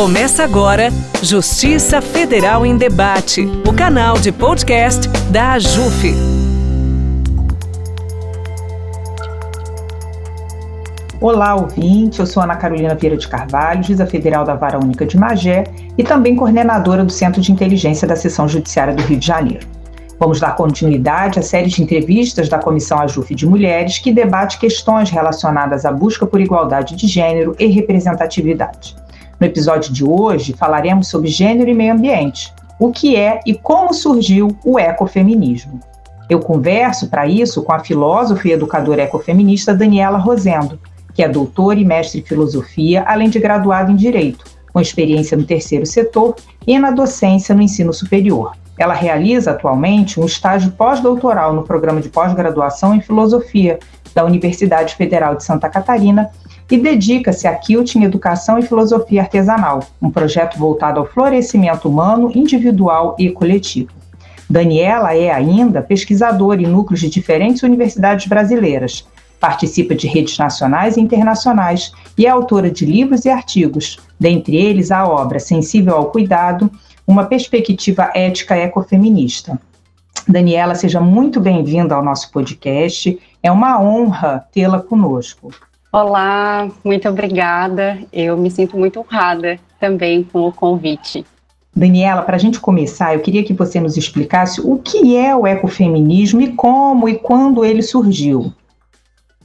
Começa agora Justiça Federal em Debate, o canal de podcast da AJUF. Olá, ouvinte. Eu sou Ana Carolina Vieira de Carvalho, juíza federal da Vara Única de Magé e também coordenadora do Centro de Inteligência da Seção Judiciária do Rio de Janeiro. Vamos dar continuidade à série de entrevistas da Comissão AJUF de Mulheres que debate questões relacionadas à busca por igualdade de gênero e representatividade. No episódio de hoje, falaremos sobre gênero e meio ambiente, o que é e como surgiu o ecofeminismo. Eu converso para isso com a filósofa e educadora ecofeminista Daniela Rosendo, que é doutora e mestre em filosofia, além de graduada em direito, com experiência no terceiro setor e na docência no ensino superior. Ela realiza atualmente um estágio pós-doutoral no programa de pós-graduação em filosofia da Universidade Federal de Santa Catarina e dedica-se a Quilting Educação e Filosofia Artesanal, um projeto voltado ao florescimento humano, individual e coletivo. Daniela é ainda pesquisadora em núcleos de diferentes universidades brasileiras, participa de redes nacionais e internacionais e é autora de livros e artigos, dentre eles a obra Sensível ao Cuidado, uma perspectiva ética ecofeminista. Daniela, seja muito bem-vinda ao nosso podcast. É uma honra tê-la conosco. Olá, muito obrigada. Eu me sinto muito honrada também com o convite. Daniela, para a gente começar, eu queria que você nos explicasse o que é o ecofeminismo e como e quando ele surgiu.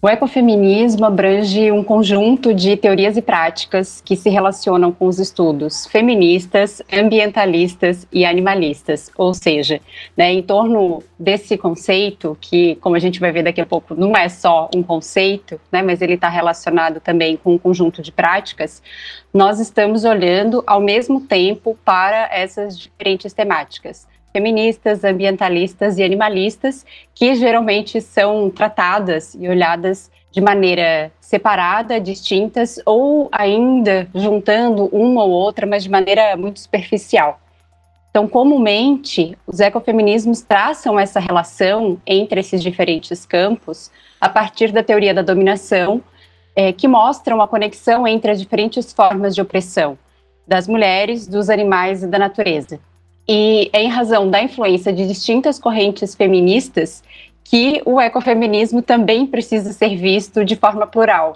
O ecofeminismo abrange um conjunto de teorias e práticas que se relacionam com os estudos feministas, ambientalistas e animalistas, ou seja, né, em torno desse conceito, que, como a gente vai ver daqui a pouco, não é só um conceito, né, mas ele está relacionado também com um conjunto de práticas, nós estamos olhando ao mesmo tempo para essas diferentes temáticas feministas, ambientalistas e animalistas, que geralmente são tratadas e olhadas de maneira separada, distintas, ou ainda juntando uma ou outra, mas de maneira muito superficial. Então, comumente, os ecofeminismos traçam essa relação entre esses diferentes campos a partir da teoria da dominação, é, que mostram a conexão entre as diferentes formas de opressão das mulheres, dos animais e da natureza. E é em razão da influência de distintas correntes feministas que o ecofeminismo também precisa ser visto de forma plural.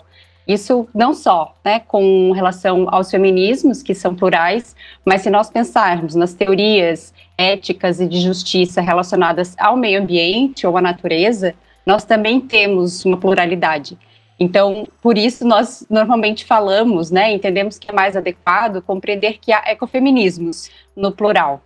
Isso não só né, com relação aos feminismos, que são plurais, mas se nós pensarmos nas teorias éticas e de justiça relacionadas ao meio ambiente ou à natureza, nós também temos uma pluralidade. Então, por isso nós normalmente falamos, né, entendemos que é mais adequado compreender que há ecofeminismos no plural.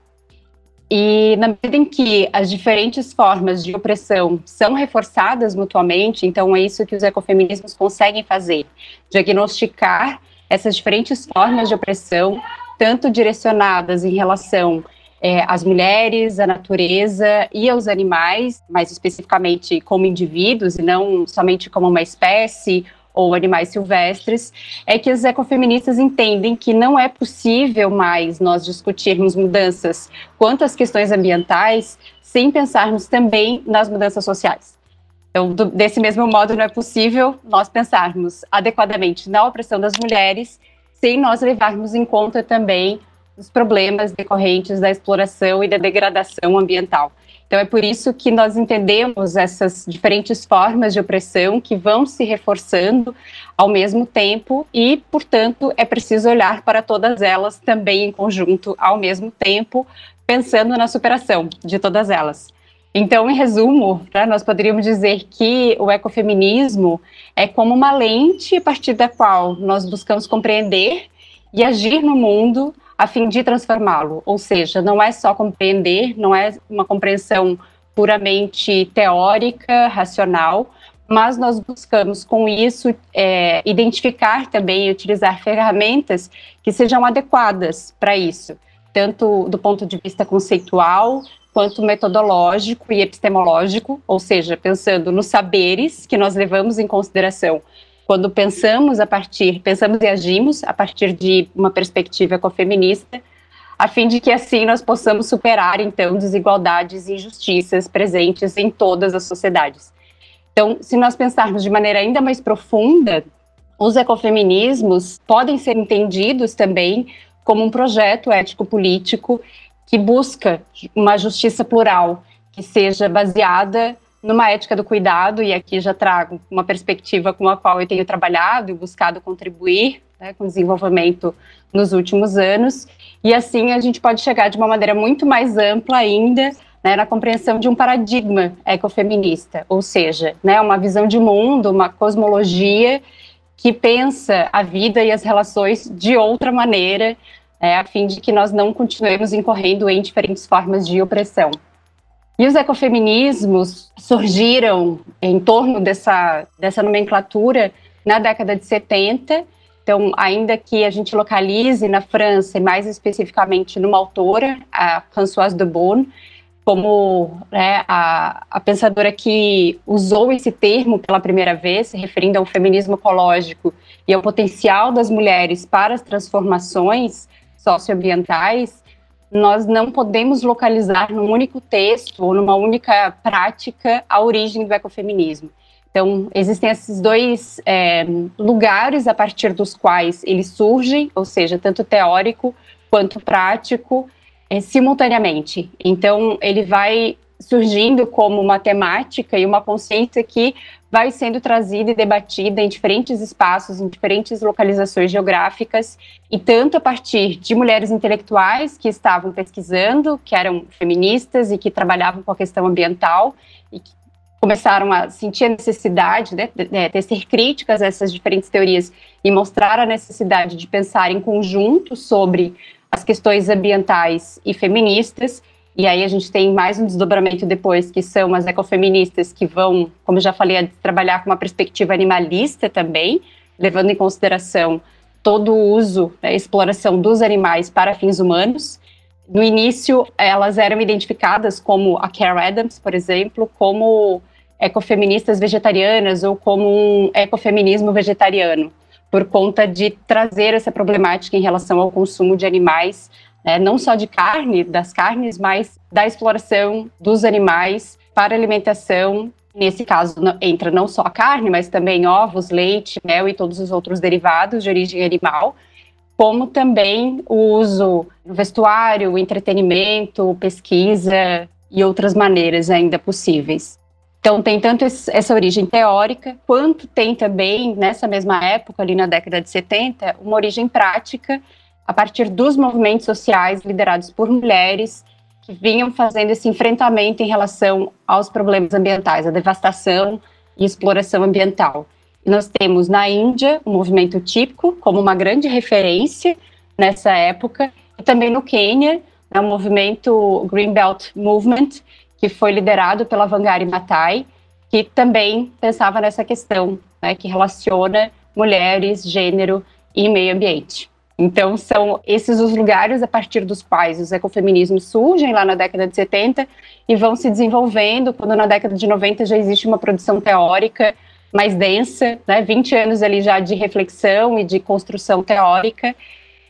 E na medida em que as diferentes formas de opressão são reforçadas mutuamente, então é isso que os ecofeminismos conseguem fazer: diagnosticar essas diferentes formas de opressão, tanto direcionadas em relação é, às mulheres, à natureza e aos animais, mais especificamente como indivíduos e não somente como uma espécie ou animais silvestres, é que as ecofeministas entendem que não é possível mais nós discutirmos mudanças quanto às questões ambientais sem pensarmos também nas mudanças sociais. Então, do, desse mesmo modo, não é possível nós pensarmos adequadamente na opressão das mulheres sem nós levarmos em conta também os problemas decorrentes da exploração e da degradação ambiental. Então é por isso que nós entendemos essas diferentes formas de opressão que vão se reforçando ao mesmo tempo e, portanto, é preciso olhar para todas elas também em conjunto ao mesmo tempo, pensando na superação de todas elas. Então, em resumo, né, nós poderíamos dizer que o ecofeminismo é como uma lente a partir da qual nós buscamos compreender e agir no mundo a fim de transformá-lo. Ou seja, não é só compreender, não é uma compreensão puramente teórica, racional, mas nós buscamos com isso é, identificar também e utilizar ferramentas que sejam adequadas para isso, tanto do ponto de vista conceitual quanto metodológico e epistemológico, ou seja, pensando nos saberes que nós levamos em consideração quando pensamos a partir, pensamos e agimos a partir de uma perspectiva ecofeminista, a fim de que assim nós possamos superar então desigualdades e injustiças presentes em todas as sociedades. Então, se nós pensarmos de maneira ainda mais profunda, os ecofeminismos podem ser entendidos também como um projeto ético-político que busca uma justiça plural, que seja baseada numa ética do cuidado, e aqui já trago uma perspectiva com a qual eu tenho trabalhado e buscado contribuir né, com o desenvolvimento nos últimos anos, e assim a gente pode chegar de uma maneira muito mais ampla ainda né, na compreensão de um paradigma ecofeminista, ou seja, né, uma visão de mundo, uma cosmologia que pensa a vida e as relações de outra maneira, é, a fim de que nós não continuemos incorrendo em diferentes formas de opressão. E os ecofeminismos surgiram em torno dessa, dessa nomenclatura na década de 70. Então, ainda que a gente localize na França, e mais especificamente numa autora, a Françoise de Beaune, como né, a, a pensadora que usou esse termo pela primeira vez, se referindo ao feminismo ecológico e ao potencial das mulheres para as transformações socioambientais, nós não podemos localizar num único texto ou numa única prática a origem do ecofeminismo. Então, existem esses dois é, lugares a partir dos quais eles surgem, ou seja, tanto teórico quanto prático, é, simultaneamente. Então, ele vai surgindo como uma temática e uma consciência que vai sendo trazida e debatida em diferentes espaços, em diferentes localizações geográficas, e tanto a partir de mulheres intelectuais que estavam pesquisando, que eram feministas e que trabalhavam com a questão ambiental, e que começaram a sentir a necessidade né, de, de, de ser críticas a essas diferentes teorias e mostrar a necessidade de pensar em conjunto sobre as questões ambientais e feministas, e aí a gente tem mais um desdobramento depois, que são as ecofeministas que vão, como já falei, trabalhar com uma perspectiva animalista também, levando em consideração todo o uso, a né, exploração dos animais para fins humanos. No início, elas eram identificadas como a Care Adams, por exemplo, como ecofeministas vegetarianas ou como um ecofeminismo vegetariano, por conta de trazer essa problemática em relação ao consumo de animais né, não só de carne, das carnes, mas da exploração dos animais para alimentação. Nesse caso, entra não só a carne, mas também ovos, leite, mel e todos os outros derivados de origem animal, como também o uso no vestuário, entretenimento, pesquisa e outras maneiras ainda possíveis. Então, tem tanto essa origem teórica, quanto tem também, nessa mesma época, ali na década de 70, uma origem prática a partir dos movimentos sociais liderados por mulheres que vinham fazendo esse enfrentamento em relação aos problemas ambientais, a devastação e exploração ambiental. E nós temos na Índia um movimento típico como uma grande referência nessa época, e também no Quênia, né, o movimento Green Belt Movement, que foi liderado pela Wangari Maathai, que também pensava nessa questão, né, que relaciona mulheres, gênero e meio ambiente. Então, são esses os lugares a partir dos quais os ecofeminismos surgem lá na década de 70 e vão se desenvolvendo, quando na década de 90 já existe uma produção teórica mais densa, né, 20 anos ali já de reflexão e de construção teórica,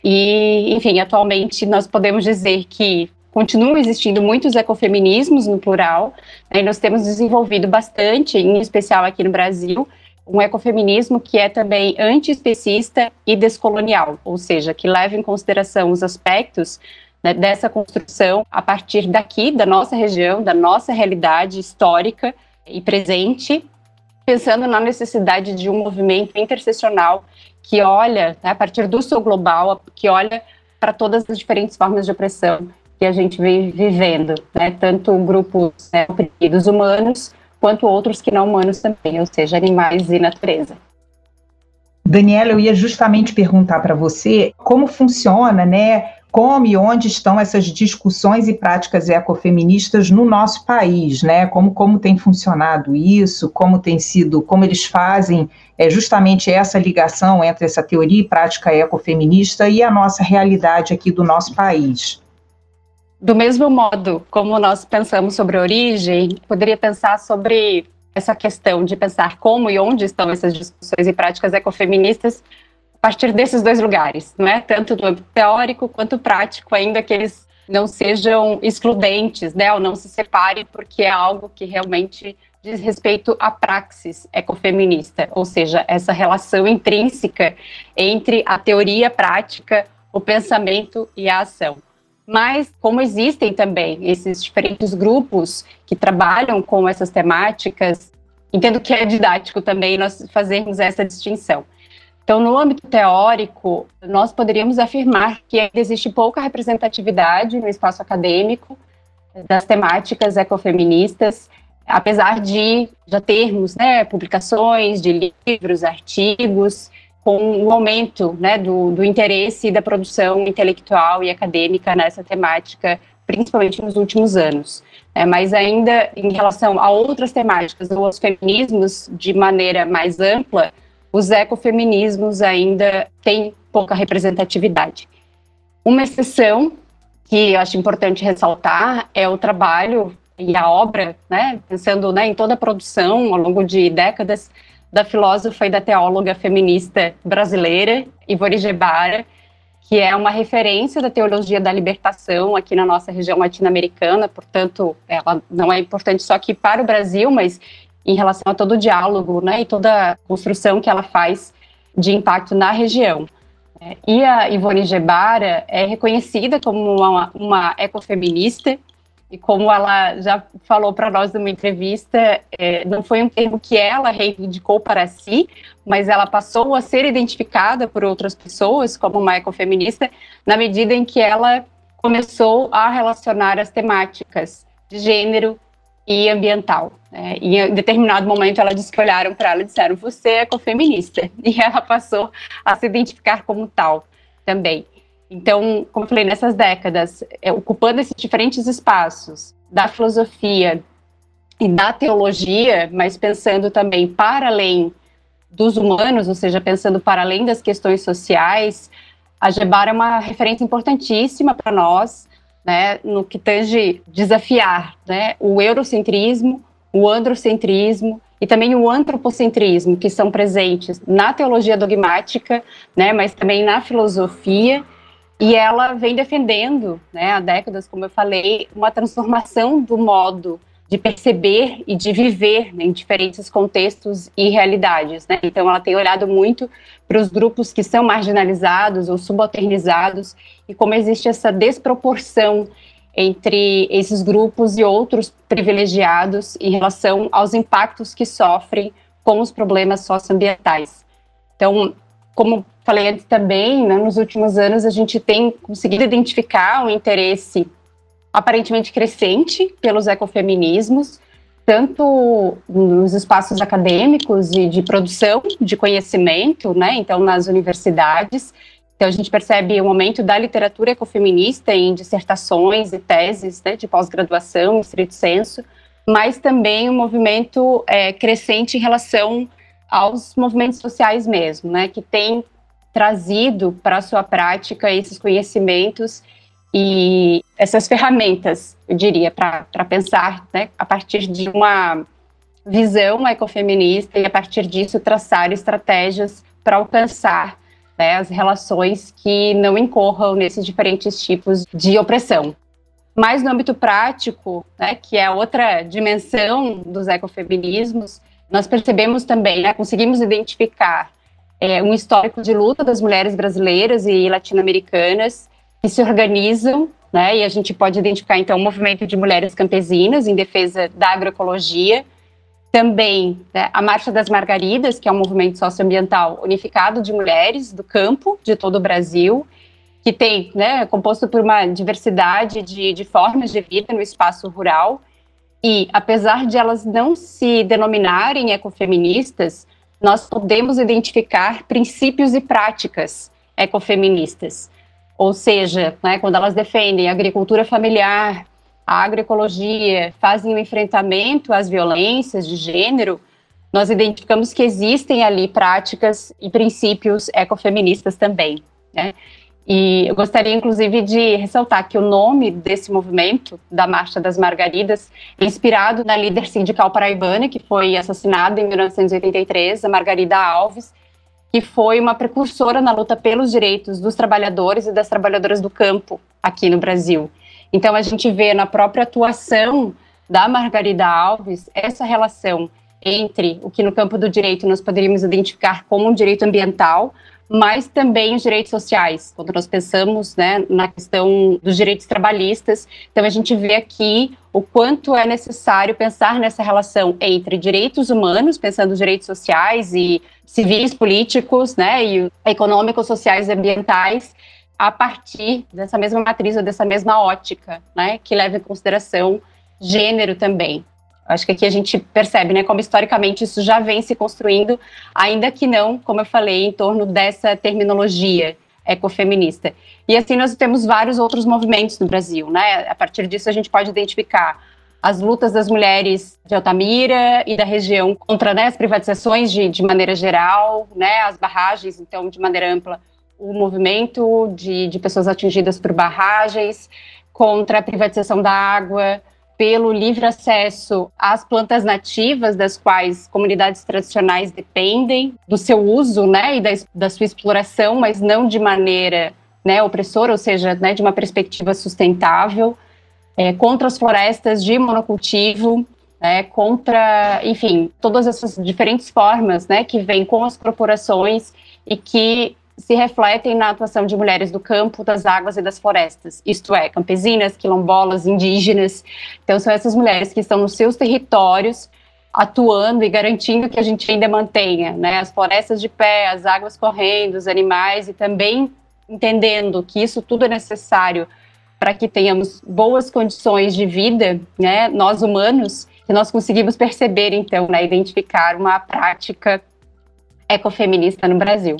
e, enfim, atualmente nós podemos dizer que continuam existindo muitos ecofeminismos no plural, né, e nós temos desenvolvido bastante, em especial aqui no Brasil, um ecofeminismo que é também antiespecista e descolonial, ou seja, que leva em consideração os aspectos né, dessa construção a partir daqui, da nossa região, da nossa realidade histórica e presente, pensando na necessidade de um movimento interseccional que olha, né, a partir do sul global, que olha para todas as diferentes formas de opressão que a gente vem vivendo, né, tanto grupos né, oprimidos humanos, quanto outros que não humanos também, ou seja, animais e natureza. Daniela, eu ia justamente perguntar para você como funciona, né? Como e onde estão essas discussões e práticas ecofeministas no nosso país, né? Como, como tem funcionado isso, como tem sido, como eles fazem é, justamente essa ligação entre essa teoria e prática ecofeminista e a nossa realidade aqui do nosso país. Do mesmo modo como nós pensamos sobre origem, poderia pensar sobre essa questão de pensar como e onde estão essas discussões e práticas ecofeministas a partir desses dois lugares, não é? Tanto do teórico quanto prático, ainda que eles não sejam excludentes, né, ou não se separem, porque é algo que realmente diz respeito à praxis ecofeminista, ou seja, essa relação intrínseca entre a teoria prática o pensamento e a ação. Mas, como existem também esses diferentes grupos que trabalham com essas temáticas, entendo que é didático também nós fazermos essa distinção. Então, no âmbito teórico, nós poderíamos afirmar que ainda existe pouca representatividade no espaço acadêmico das temáticas ecofeministas, apesar de já termos né, publicações de livros, artigos, com o aumento né, do, do interesse da produção intelectual e acadêmica nessa temática, principalmente nos últimos anos. É, mas ainda em relação a outras temáticas, ou aos feminismos de maneira mais ampla, os ecofeminismos ainda têm pouca representatividade. Uma exceção que eu acho importante ressaltar é o trabalho e a obra, né, pensando né, em toda a produção ao longo de décadas da filósofa e da teóloga feminista brasileira, Ivone Gebara, que é uma referência da teologia da libertação aqui na nossa região latino-americana, portanto, ela não é importante só aqui para o Brasil, mas em relação a todo o diálogo né, e toda a construção que ela faz de impacto na região. É, e a Ivone Gebara é reconhecida como uma, uma ecofeminista, e como ela já falou para nós numa entrevista, é, não foi um termo que ela reivindicou para si, mas ela passou a ser identificada por outras pessoas como uma ecofeminista, na medida em que ela começou a relacionar as temáticas de gênero, e ambiental. É, e em determinado momento ela disse que olharam para ela e disseram: Você é ecofeminista. E ela passou a se identificar como tal também. Então, como eu falei, nessas décadas, é, ocupando esses diferentes espaços da filosofia e da teologia, mas pensando também para além dos humanos, ou seja, pensando para além das questões sociais, a Gebara é uma referência importantíssima para nós, né, no que tange desafiar né, o eurocentrismo, o androcentrismo e também o antropocentrismo, que são presentes na teologia dogmática, né, mas também na filosofia, e ela vem defendendo, né, há décadas, como eu falei, uma transformação do modo de perceber e de viver né, em diferentes contextos e realidades. Né? Então, ela tem olhado muito para os grupos que são marginalizados ou subalternizados e como existe essa desproporção entre esses grupos e outros privilegiados em relação aos impactos que sofrem com os problemas socioambientais. Então, como falei antes também, né, nos últimos anos a gente tem conseguido identificar o interesse aparentemente crescente pelos ecofeminismos, tanto nos espaços acadêmicos e de produção de conhecimento, né, então nas universidades. Então a gente percebe o aumento da literatura ecofeminista em dissertações e teses né, de pós-graduação, em estrito senso, mas também um movimento é, crescente em relação aos movimentos sociais mesmo, né, que tem trazido para a sua prática esses conhecimentos e essas ferramentas, eu diria, para pensar né, a partir de uma visão ecofeminista e a partir disso traçar estratégias para alcançar né, as relações que não incorram nesses diferentes tipos de opressão. Mas no âmbito prático, né, que é outra dimensão dos ecofeminismos, nós percebemos também, né, conseguimos identificar é, um histórico de luta das mulheres brasileiras e latino-americanas que se organizam, né? E a gente pode identificar então o movimento de mulheres campesinas em defesa da agroecologia, também né, a Marcha das Margaridas, que é um movimento socioambiental unificado de mulheres do campo de todo o Brasil, que tem, né, composto por uma diversidade de, de formas de vida no espaço rural. E apesar de elas não se denominarem ecofeministas, nós podemos identificar princípios e práticas ecofeministas. Ou seja, né, quando elas defendem a agricultura familiar, a agroecologia, fazem o um enfrentamento às violências de gênero, nós identificamos que existem ali práticas e princípios ecofeministas também. Né? E eu gostaria, inclusive, de ressaltar que o nome desse movimento, da Marcha das Margaridas, é inspirado na líder sindical paraibana, que foi assassinada em 1983, a Margarida Alves, que foi uma precursora na luta pelos direitos dos trabalhadores e das trabalhadoras do campo aqui no Brasil. Então, a gente vê na própria atuação da Margarida Alves essa relação entre o que no campo do direito nós poderíamos identificar como um direito ambiental, mas também os direitos sociais, quando nós pensamos né, na questão dos direitos trabalhistas. Então, a gente vê aqui o quanto é necessário pensar nessa relação entre direitos humanos, pensando os direitos sociais e civis, políticos, né, e econômicos, sociais e ambientais, a partir dessa mesma matriz ou dessa mesma ótica, né, que leva em consideração gênero também. Acho que aqui a gente percebe, né, como historicamente isso já vem se construindo, ainda que não, como eu falei, em torno dessa terminologia ecofeminista. E assim nós temos vários outros movimentos no Brasil, né? A partir disso a gente pode identificar as lutas das mulheres de Altamira e da região contra né, as privatizações de, de maneira geral, né, as barragens, então, de maneira ampla, o movimento de, de pessoas atingidas por barragens, contra a privatização da água, pelo livre acesso às plantas nativas, das quais comunidades tradicionais dependem, do seu uso né, e da, da sua exploração, mas não de maneira né, opressora, ou seja, né, de uma perspectiva sustentável, é, contra as florestas de monocultivo, né, contra, enfim, todas essas diferentes formas né, que vêm com as corporações e que se refletem na atuação de mulheres do campo, das águas e das florestas, isto é, campesinas, quilombolas, indígenas. Então, são essas mulheres que estão nos seus territórios atuando e garantindo que a gente ainda mantenha né, as florestas de pé, as águas correndo, os animais e também entendendo que isso tudo é necessário para que tenhamos boas condições de vida, né, nós humanos, que nós conseguimos perceber, então, né, identificar uma prática ecofeminista no Brasil.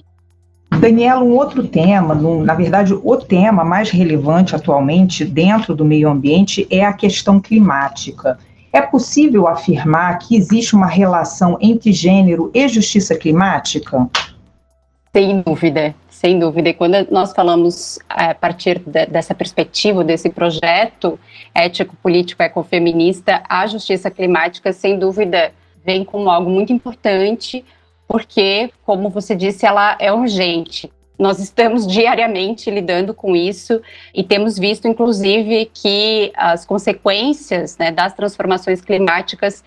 Daniela, um outro tema, na verdade, o tema mais relevante atualmente dentro do meio ambiente é a questão climática. É possível afirmar que existe uma relação entre gênero e justiça climática? Sem dúvida, sem dúvida. E quando nós falamos é, a partir de, dessa perspectiva, desse projeto ético-político ecofeminista, a justiça climática, sem dúvida, vem como algo muito importante porque, como você disse, ela é urgente. Nós estamos diariamente lidando com isso e temos visto, inclusive, que as consequências né, das transformações climáticas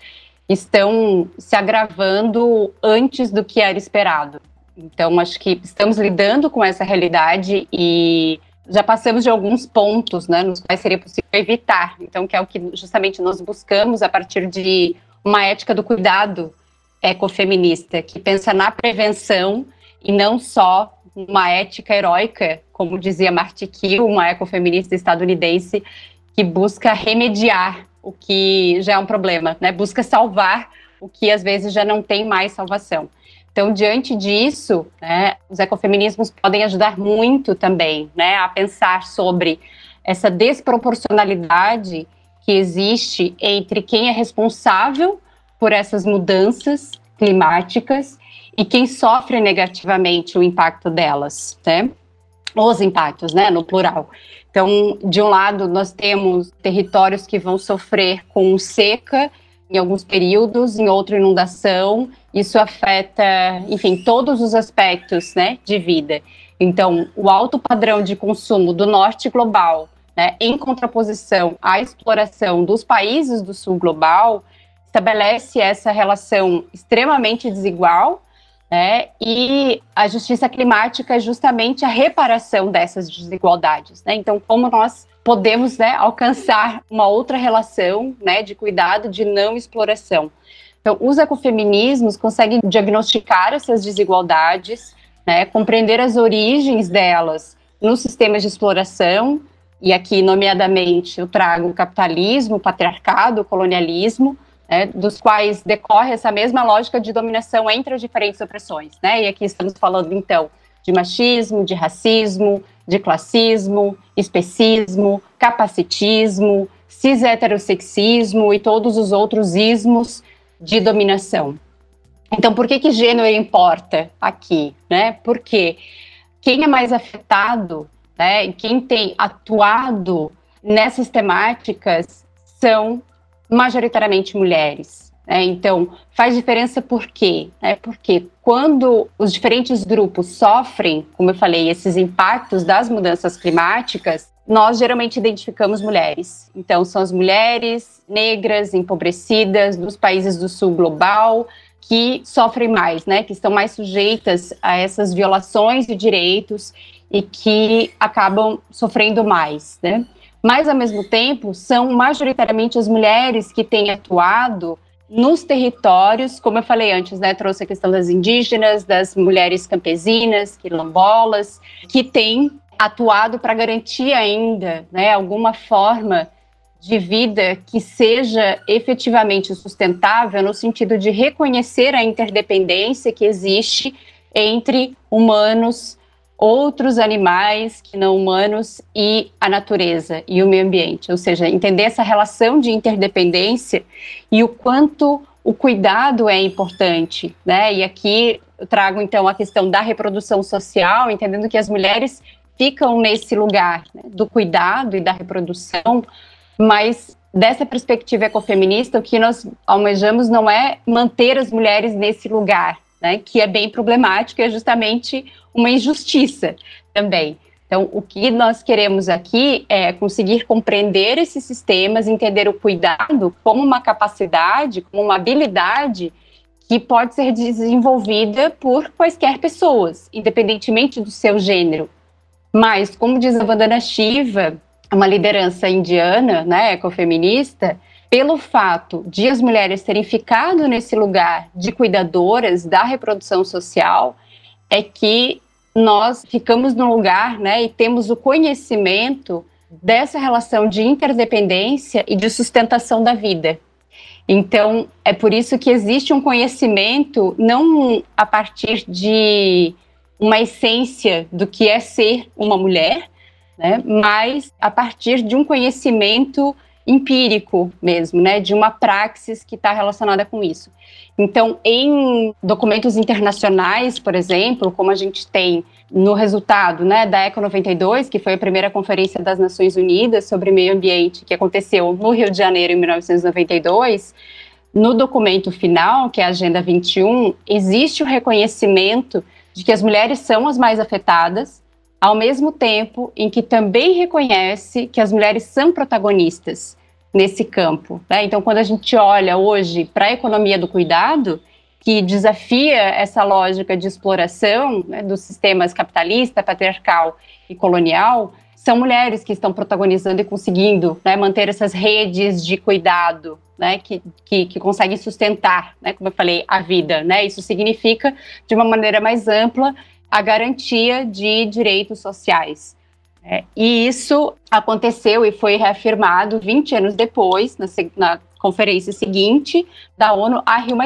estão se agravando antes do que era esperado. Então, acho que estamos lidando com essa realidade e já passamos de alguns pontos né, nos quais seria possível evitar. Então, que é o que justamente nós buscamos a partir de uma ética do cuidado ecofeminista, que pensa na prevenção e não só uma ética heróica, como dizia Marty Kiel, uma ecofeminista estadunidense, que busca remediar o que já é um problema, né? Busca salvar o que às vezes já não tem mais salvação. Então, diante disso, né, os ecofeminismos podem ajudar muito também, né, a pensar sobre essa desproporcionalidade que existe entre quem é responsável por essas mudanças climáticas e quem sofre negativamente o impacto delas, né? Os impactos, né, no plural. Então, de um lado, nós temos territórios que vão sofrer com seca em alguns períodos, em outra inundação. Isso afeta, enfim, todos os aspectos, né, de vida. Então, o alto padrão de consumo do norte global, né, em contraposição à exploração dos países do sul global, estabelece essa relação extremamente desigual, né? E a justiça climática é justamente a reparação dessas desigualdades, né? Então, como nós podemos, né, alcançar uma outra relação, né, de cuidado, de não exploração. Então, os ecofeminismos conseguem diagnosticar essas desigualdades, né, compreender as origens delas nos sistemas de exploração, e aqui, nomeadamente, eu trago o capitalismo, o patriarcado, o colonialismo, né, dos quais decorre essa mesma lógica de dominação entre as diferentes opressões. Né? E aqui estamos falando, então, de machismo, de racismo, de classismo, especismo, capacitismo, cis-heterossexismo e todos os outros ismos de dominação. Então, por que, que gênero importa aqui? Né? Porque quem é mais afetado, né, quem tem atuado nessas temáticas são majoritariamente mulheres. Né? Então, faz diferença por quê? É porque quando os diferentes grupos sofrem, como eu falei, esses impactos das mudanças climáticas, nós geralmente identificamos mulheres. Então, são as mulheres negras, empobrecidas, dos países do sul global, que sofrem mais, né, que estão mais sujeitas a essas violações de direitos e que acabam sofrendo mais, né? Mas ao mesmo tempo são majoritariamente as mulheres que têm atuado nos territórios, como eu falei antes, né, trouxe a questão das indígenas, das mulheres campesinas, quilombolas, que têm atuado para garantir ainda, né, alguma forma de vida que seja efetivamente sustentável no sentido de reconhecer a interdependência que existe entre humanos, outros animais que não humanos e a natureza e o meio ambiente, ou seja, entender essa relação de interdependência e o quanto o cuidado é importante, né? E aqui eu trago então a questão da reprodução social, entendendo que as mulheres ficam nesse lugar né, do cuidado e da reprodução mas dessa perspectiva ecofeminista, o que nós almejamos não é manter as mulheres nesse lugar, né, que é bem problemático, é justamente uma injustiça também. Então, o que nós queremos aqui é conseguir compreender esses sistemas, entender o cuidado como uma capacidade, como uma habilidade que pode ser desenvolvida por quaisquer pessoas, independentemente do seu gênero. Mas, como diz a Vandana Shiva, uma liderança indiana, né, ecofeminista, pelo fato de as mulheres terem ficado nesse lugar de cuidadoras da reprodução social, é que nós ficamos no lugar, né, e temos o conhecimento dessa relação de interdependência e de sustentação da vida. Então, é por isso que existe um conhecimento não a partir de uma essência do que é ser uma mulher, né? mas a partir de um conhecimento empírico mesmo, né, de uma praxis que está relacionada com isso. Então, em documentos internacionais, por exemplo, como a gente tem no resultado né, da ECO 92, que foi a primeira conferência das Nações Unidas sobre meio ambiente, que aconteceu no Rio de Janeiro em 1992, no documento final, que é a Agenda 21, existe o reconhecimento de que as mulheres são as mais afetadas, ao mesmo tempo em que também reconhece que as mulheres são protagonistas nesse campo. Né? Então, quando a gente olha hoje para a economia do cuidado, que desafia essa lógica de exploração né, dos sistemas capitalista, patriarcal e colonial, são mulheres que estão protagonizando e conseguindo né, manter essas redes de cuidado, né, que, que, que, conseguem sustentar, né, como eu falei, a vida. Né? Isso significa, de uma maneira mais ampla, a garantia de direitos sociais. É, e isso aconteceu e foi reafirmado 20 anos depois, na, na, conferência seguinte da ONU, a Rio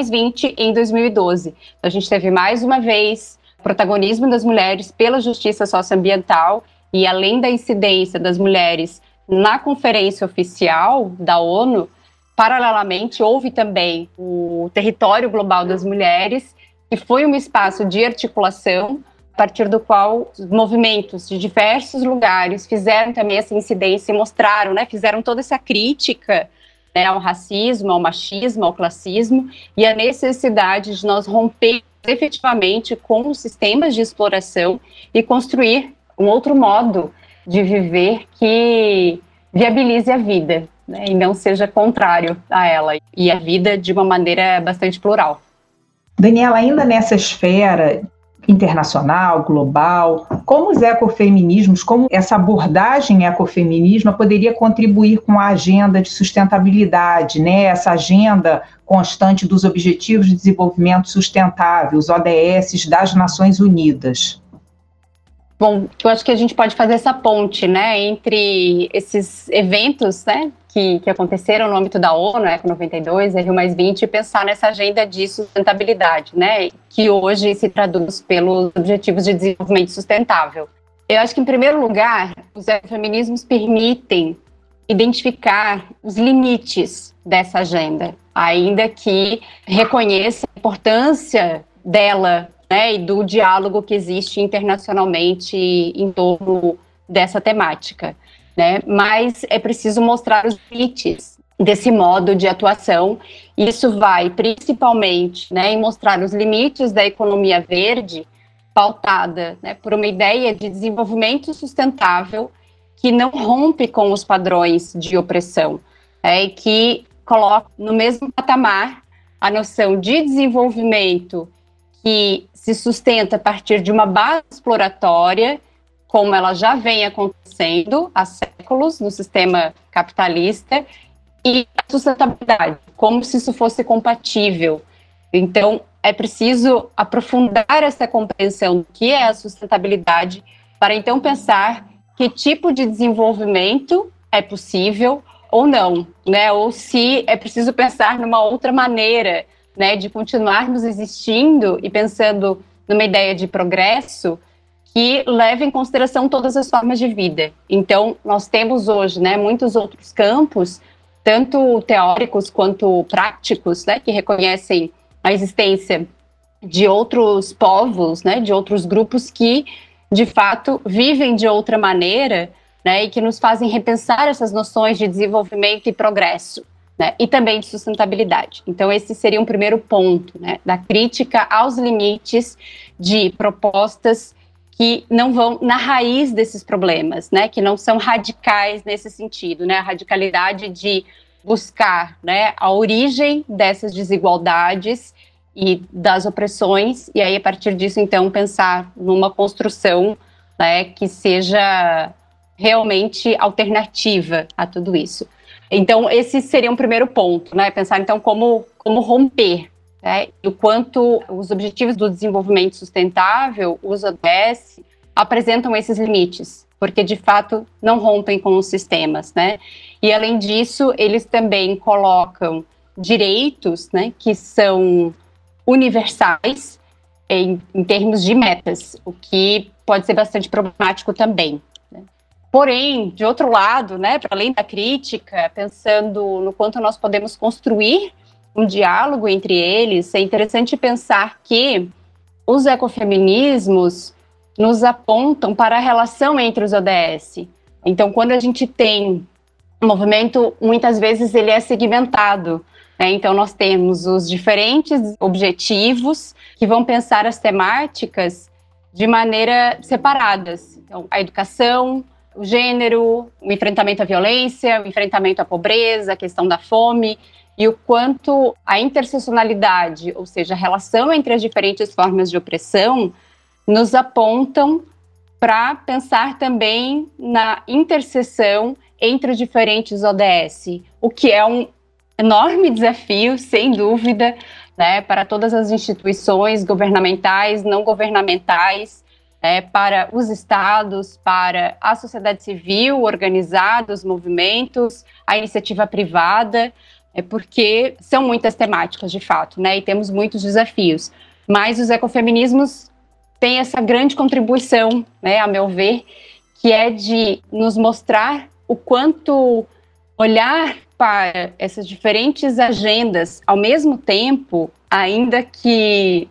em 2012. Então, a gente teve mais uma vez protagonismo das mulheres pela justiça socioambiental e além da incidência das mulheres na conferência oficial da ONU, paralelamente houve também o Território Global das Mulheres, que foi um espaço de articulação a partir do qual movimentos de diversos lugares fizeram também essa incidência e mostraram, né, fizeram toda essa crítica né, ao racismo, ao machismo, ao classismo e a necessidade de nós romper efetivamente com os sistemas de exploração e construir um outro modo de viver que viabilize a vida né, e não seja contrário a ela e a vida de uma maneira bastante plural. Daniela, ainda nessa esfera internacional, global, como os ecofeminismos, como essa abordagem ecofeminismo poderia contribuir com a agenda de sustentabilidade, né? essa agenda constante dos Objetivos de Desenvolvimento Sustentável, os ODS das Nações Unidas. Bom, eu acho que a gente pode fazer essa ponte, né, entre esses eventos, né, que, que aconteceram no âmbito da ONU, Eco 92, Rio mais 20, e pensar nessa agenda de sustentabilidade, né, que hoje se traduz pelos Objetivos de Desenvolvimento Sustentável. Eu acho que, em primeiro lugar, os feminismos permitem identificar os limites dessa agenda, ainda que reconheça a importância dela né, e do diálogo que existe internacionalmente em torno dessa temática. Né? Mas é preciso mostrar os limites desse modo de atuação. Isso vai principalmente né, em mostrar os limites da economia verde, pautada né, por uma ideia de desenvolvimento sustentável que não rompe com os padrões de opressão, é, e que coloca no mesmo patamar a noção de desenvolvimento que se sustenta a partir de uma base exploratória, como ela já vem acontecendo há séculos no sistema capitalista, e a sustentabilidade, como se isso fosse compatível. Então, é preciso aprofundar essa compreensão do que é a sustentabilidade para então pensar que tipo de desenvolvimento é possível ou não, né? Ou se é preciso pensar numa outra maneira, né, de continuarmos existindo e pensando numa ideia de progresso que leve em consideração todas as formas de vida. Então, nós temos hoje, né, muitos outros campos, tanto teóricos quanto práticos, né, que reconhecem a existência de outros povos, né, de outros grupos que, de fato, vivem de outra maneira né, e que nos fazem repensar essas noções de desenvolvimento e progresso, né, e também de sustentabilidade. Então, esse seria um primeiro ponto, né, da crítica aos limites de propostas que não vão na raiz desses problemas, né, que não são radicais nesse sentido, né, a radicalidade de buscar, né, a origem dessas desigualdades e das opressões, e aí a partir disso, então, pensar numa construção né, que seja realmente alternativa a tudo isso. Então, esse seria um primeiro ponto, né? Pensar, então, como, como romper, né? E o quanto os Objetivos do Desenvolvimento Sustentável, os ODS, apresentam esses limites, porque, de fato, não rompem com os sistemas, né? E, além disso, eles também colocam direitos, né, que são universais em, em termos de metas, o que pode ser bastante problemático também. Porém, de outro lado, né, para além da crítica, pensando no quanto nós podemos construir um diálogo entre eles, é interessante pensar que os ecofeminismos nos apontam para a relação entre os ODS. Então, quando a gente tem um movimento, muitas vezes ele é segmentado. Né? Então, nós temos os diferentes objetivos que vão pensar as temáticas de maneira separadas. Então, a educação, o gênero, o enfrentamento à violência, o enfrentamento à pobreza, a questão da fome e o quanto a interseccionalidade, ou seja, a relação entre as diferentes formas de opressão, nos apontam para pensar também na interseção entre os diferentes ODS, o que é um enorme desafio, sem dúvida, né, para todas as instituições governamentais, não governamentais, é, para os estados, para a sociedade civil organizada, os movimentos, a iniciativa privada, é porque são muitas temáticas, de fato, né, e temos muitos desafios. Mas os ecofeminismos têm essa grande contribuição, né, a meu ver, que é de nos mostrar o quanto olhar para essas diferentes agendas ao mesmo tempo, ainda que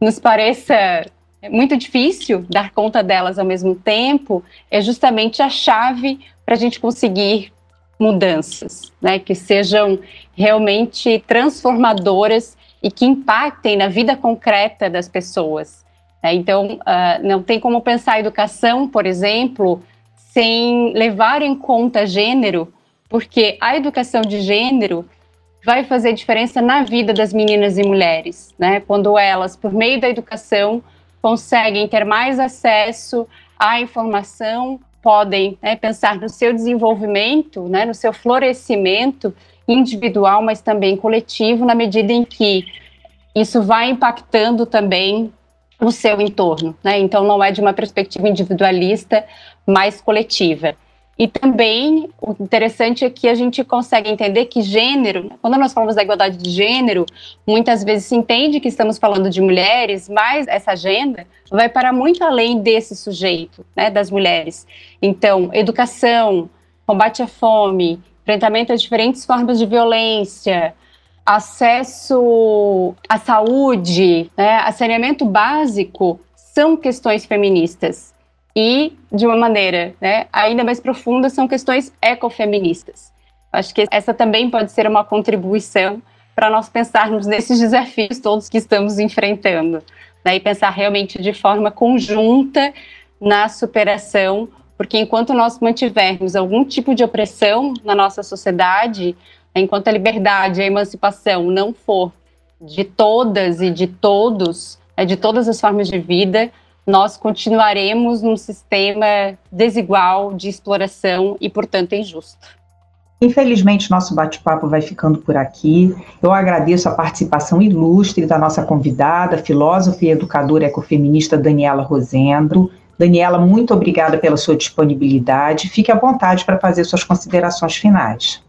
nos pareça muito difícil dar conta delas ao mesmo tempo, é justamente a chave para a gente conseguir mudanças, né, que sejam realmente transformadoras e que impactem na vida concreta das pessoas. Né? Então, uh, não tem como pensar a educação, por exemplo, sem levar em conta gênero, porque a educação de gênero vai fazer diferença na vida das meninas e mulheres, né? Quando elas, por meio da educação, conseguem ter mais acesso à informação, podem né, pensar no seu desenvolvimento, né, no seu florescimento individual, mas também coletivo, na medida em que isso vai impactando também o seu entorno. Né? Então, não é de uma perspectiva individualista, mas coletiva. E também o interessante é que a gente consegue entender que gênero, quando nós falamos da igualdade de gênero, muitas vezes se entende que estamos falando de mulheres, mas essa agenda vai para muito além desse sujeito, né, das mulheres. Então, educação, combate à fome, enfrentamento a diferentes formas de violência, acesso à saúde, né, a saneamento básico, são questões feministas e, de uma maneira né, ainda mais profunda, são questões ecofeministas. Acho que essa também pode ser uma contribuição para nós pensarmos nesses desafios todos que estamos enfrentando, né, e pensar realmente de forma conjunta na superação, porque enquanto nós mantivermos algum tipo de opressão na nossa sociedade, enquanto a liberdade, a emancipação não for de todas e de todos, né, de todas as formas de vida, nós continuaremos num sistema desigual de exploração e, portanto, injusto. Infelizmente, nosso bate-papo vai ficando por aqui. Eu agradeço a participação ilustre da nossa convidada, filósofa e educadora ecofeminista Daniela Rosendo. Daniela, muito obrigada pela sua disponibilidade. Fique à vontade para fazer suas considerações finais.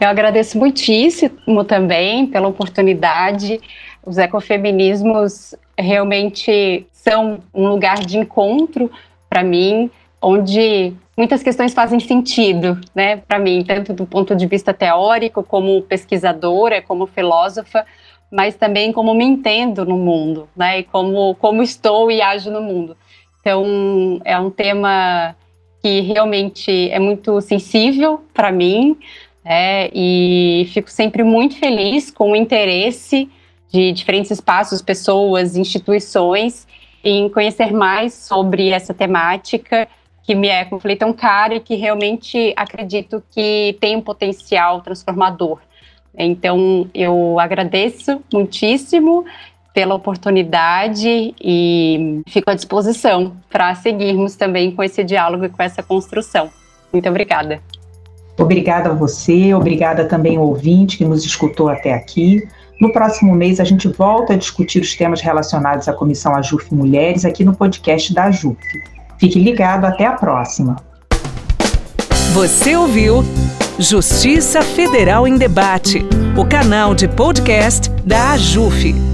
Eu agradeço muitíssimo também pela oportunidade. Os ecofeminismos realmente são um lugar de encontro para mim, onde muitas questões fazem sentido, né, para mim, tanto do ponto de vista teórico, como pesquisadora, como filósofa, mas também como me entendo no mundo, né, e como, como estou e ajo no mundo. Então, é um tema que realmente é muito sensível para mim, né, e fico sempre muito feliz com o interesse de diferentes espaços, pessoas, instituições, em conhecer mais sobre essa temática que me é conflito cara e que realmente acredito que tem um potencial transformador. Então, eu agradeço muitíssimo pela oportunidade e fico à disposição para seguirmos também com esse diálogo e com essa construção. Muito obrigada. Obrigada a você, obrigada também ao ouvinte que nos escutou até aqui. No próximo mês, a gente volta a discutir os temas relacionados à Comissão AJUF Mulheres aqui no podcast da AJUF. Fique ligado, até a próxima. Você ouviu Justiça Federal em Debate, o canal de podcast da AJUF.